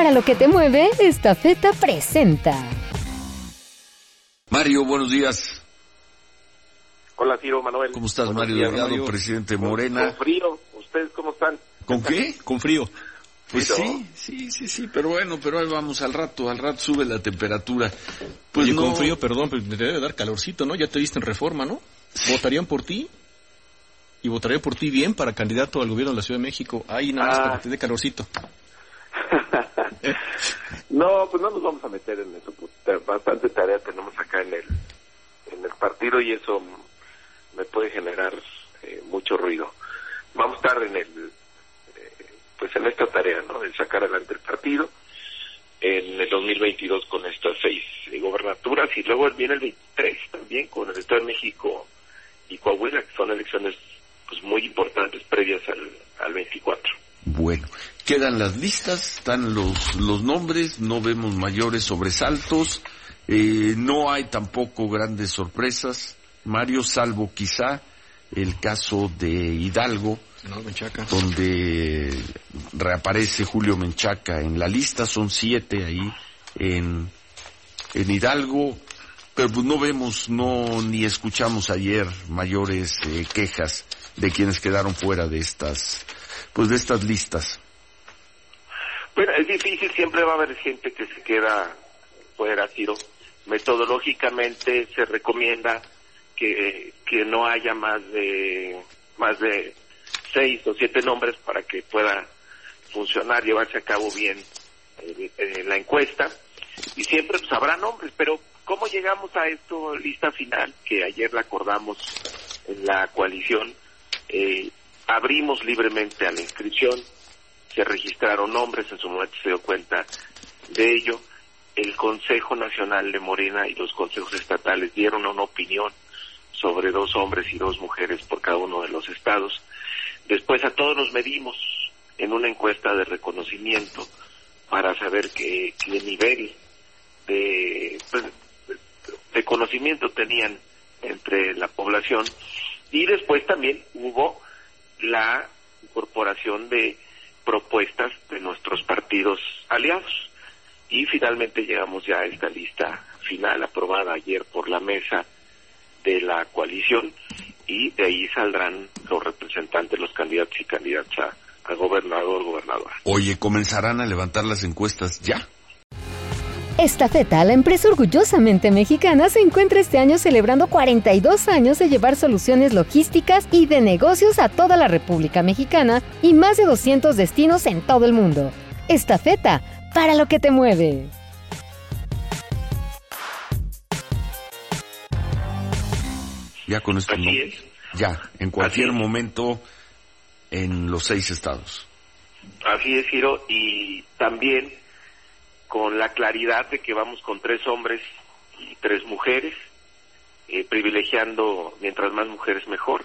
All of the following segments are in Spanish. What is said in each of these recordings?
Para lo que te mueve, esta feta presenta. Mario, buenos días. Hola, Ciro Manuel. ¿Cómo estás, Buenos Mario días, Delgado, Mario. presidente Con- Morena? Con frío. ¿Ustedes cómo están? ¿Con qué? Con frío. Pues Sí, sí, sí, sí, pero bueno, pero ahí vamos al rato, al rato sube la temperatura. Pues Oye, no, con frío, perdón, pues te debe dar calorcito, ¿no? Ya te viste en reforma, ¿no? ¿Votarían por ti? Y votaría por ti bien para candidato al gobierno de la Ciudad de México. Ahí nada más Ah. para que te dé calorcito. No, pues no nos vamos a meter en eso. pues, ta- bastante tarea tenemos acá en el, en el partido y eso me puede generar eh, mucho ruido. Vamos a estar en el, eh, pues en esta tarea, ¿no? De sacar adelante el partido en el 2022 con estas seis eh, gobernaturas y luego viene el 23 también con el Estado de México y Coahuila, que son elecciones pues muy importantes previas al, al 24. Bueno, quedan las listas, están los, los nombres, no vemos mayores sobresaltos, eh, no hay tampoco grandes sorpresas, Mario, salvo quizá el caso de Hidalgo, No, donde reaparece Julio Menchaca en la lista, son siete ahí en, en Hidalgo, pero pues no vemos, no ni escuchamos ayer mayores eh, quejas de quienes quedaron fuera de estas, pues de estas listas. Bueno, es difícil, siempre va a haber gente que se queda fuera, Tiro. Metodológicamente se recomienda que, que no haya más de más de seis o siete nombres para que pueda funcionar, llevarse a cabo bien eh, eh, la encuesta. Y siempre pues, habrá nombres, pero ¿cómo llegamos a esto, lista final, que ayer la acordamos en la coalición? Eh, abrimos libremente a la inscripción, se registraron nombres, en su momento se dio cuenta de ello. El Consejo Nacional de Morena y los consejos estatales dieron una opinión sobre dos hombres y dos mujeres por cada uno de los estados. Después a todos nos medimos en una encuesta de reconocimiento para saber qué, qué nivel de, pues, de conocimiento tenían entre la población y después también hubo la incorporación de propuestas de nuestros partidos aliados y finalmente llegamos ya a esta lista final aprobada ayer por la mesa de la coalición y de ahí saldrán los representantes, los candidatos y candidatas a, gobernador, gobernadora. Oye, comenzarán a levantar las encuestas ya. Esta feta, la empresa orgullosamente mexicana, se encuentra este año celebrando 42 años de llevar soluciones logísticas y de negocios a toda la República Mexicana y más de 200 destinos en todo el mundo. Esta feta, para lo que te mueve. Ya con esto Así no. es. Ya, en cualquier momento en los seis estados. Así es, Ciro, y también con la claridad de que vamos con tres hombres y tres mujeres, eh, privilegiando mientras más mujeres mejor.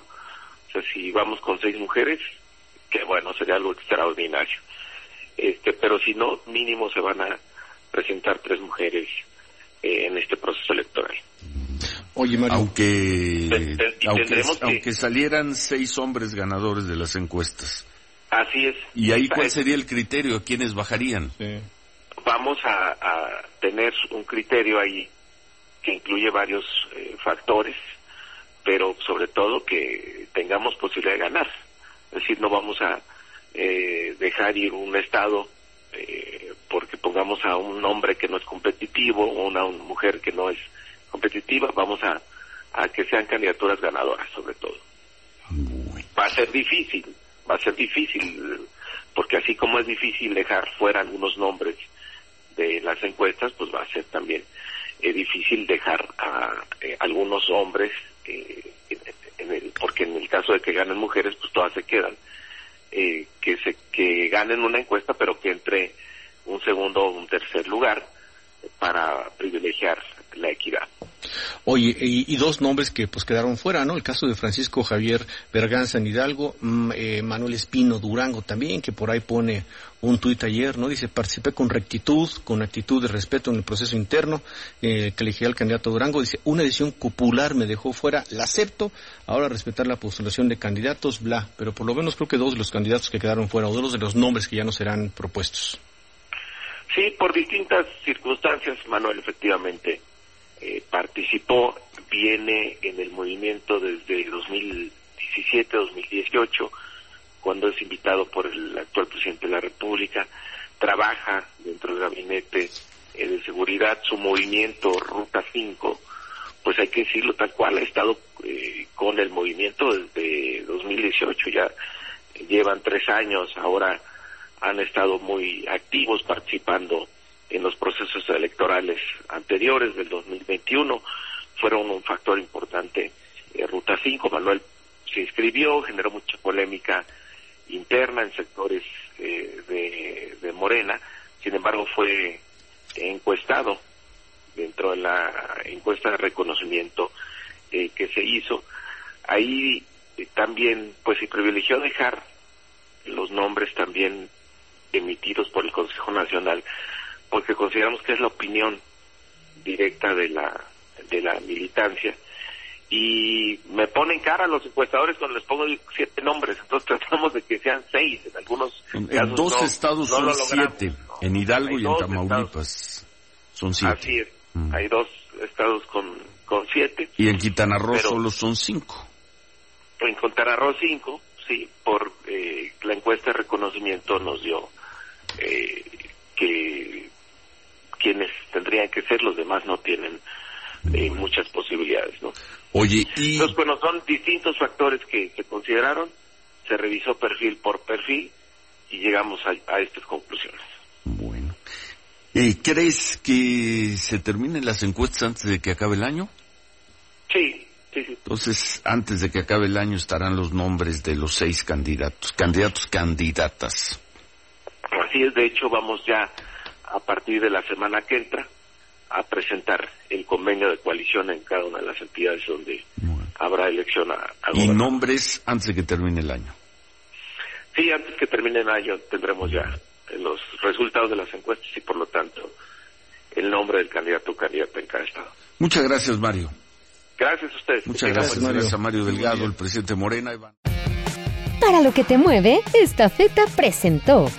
O sea, si vamos con seis mujeres, que bueno, sería algo extraordinario. Este, pero si no, mínimo se van a presentar tres mujeres eh, en este proceso electoral. Oye, Mario. Aunque, aunque, tendremos que- aunque salieran seis hombres ganadores de las encuestas. Así es. ¿Y ahí cuál sería el criterio? ¿Quiénes bajarían? Sí. Vamos a, a tener un criterio ahí que incluye varios eh, factores, pero sobre todo que tengamos posibilidad de ganar. Es decir, no vamos a eh, dejar ir un Estado eh, porque pongamos a un hombre que no es competitivo o una, una mujer que no es competitiva, vamos a, a que sean candidaturas ganadoras sobre todo. Va a ser difícil, va a ser difícil, porque así como es difícil dejar fuera algunos nombres de las encuestas, pues va a ser también eh, difícil dejar a eh, algunos hombres, eh, en- el- porque en el caso de que ganen mujeres, pues todas se quedan, que se que ganen una encuesta, pero que entre un segundo o un tercer lugar para privilegiar la equidad. Oye, y, y dos nombres que pues quedaron fuera, ¿no? El caso de Francisco Javier Berganza en Hidalgo, mm, eh, Manuel Espino Durango también, que por ahí pone un tuit ayer, ¿no? Dice, participé con rectitud, con actitud de respeto en el proceso interno, eh, que elegí al candidato Durango. Dice, una decisión popular me dejó fuera, la acepto, ahora respetar la postulación de candidatos, bla. Pero por lo menos creo que dos de los candidatos que quedaron fuera, o dos de los nombres que ya no serán propuestos. Sí, por distintas circunstancias, Manuel efectivamente eh, participó, viene en el movimiento desde 2017-2018, cuando es invitado por el actual presidente de la República, trabaja dentro del gabinete eh, de seguridad, su movimiento Ruta 5, pues hay que decirlo tal cual, ha estado eh, con el movimiento desde 2018, ya llevan tres años, ahora han estado muy activos participando en los procesos electorales anteriores del 2021, fueron un factor importante. Eh, Ruta 5, Manuel se inscribió, generó mucha polémica interna en sectores eh, de, Morena, sin embargo fue encuestado dentro de la encuesta de reconocimiento eh, que se hizo. Ahí eh, también pues se privilegió dejar los nombres también emitidos por el Consejo Nacional, porque consideramos que es la opinión directa de la de la militancia y me ponen cara a los encuestadores cuando les pongo siete nombres, entonces tratamos de que sean seis, en algunos en, dos estados son siete, en Hidalgo y en Tamaulipas son siete. Así es, mm. hay dos estados con, con siete. Y en Quintana Roo solo son cinco. En Quintana Roo cinco, sí, por eh, la encuesta de reconocimiento nos dio eh, que quienes tendrían que ser, los demás no tienen eh, muchas posibilidades, ¿no? Oye, y... Entonces, bueno, son distintos factores que se consideraron, se revisó perfil por perfil y llegamos a, estas conclusiones. Bueno. ¿Crees que se terminen las encuestas antes de que acabe el año? Sí, sí, sí. Entonces, antes de que acabe el año estarán los nombres de los seis candidatos, candidatos, candidatas. Así es, de hecho, vamos ya a partir de la semana que entra a presentar el convenio de coalición en cada una de las entidades donde habrá elección a, Y nombres antes de que termine el año. Sí, antes que termine el año tendremos ya los resultados de las encuestas y por lo tanto el nombre del candidato o candidata en cada estado. Muchas gracias, Mario. Gracias a ustedes. Muchas gracias, Mario. gracias a Mario Delgado, el presidente Morena. Para lo que te mueve, esta feta presentó.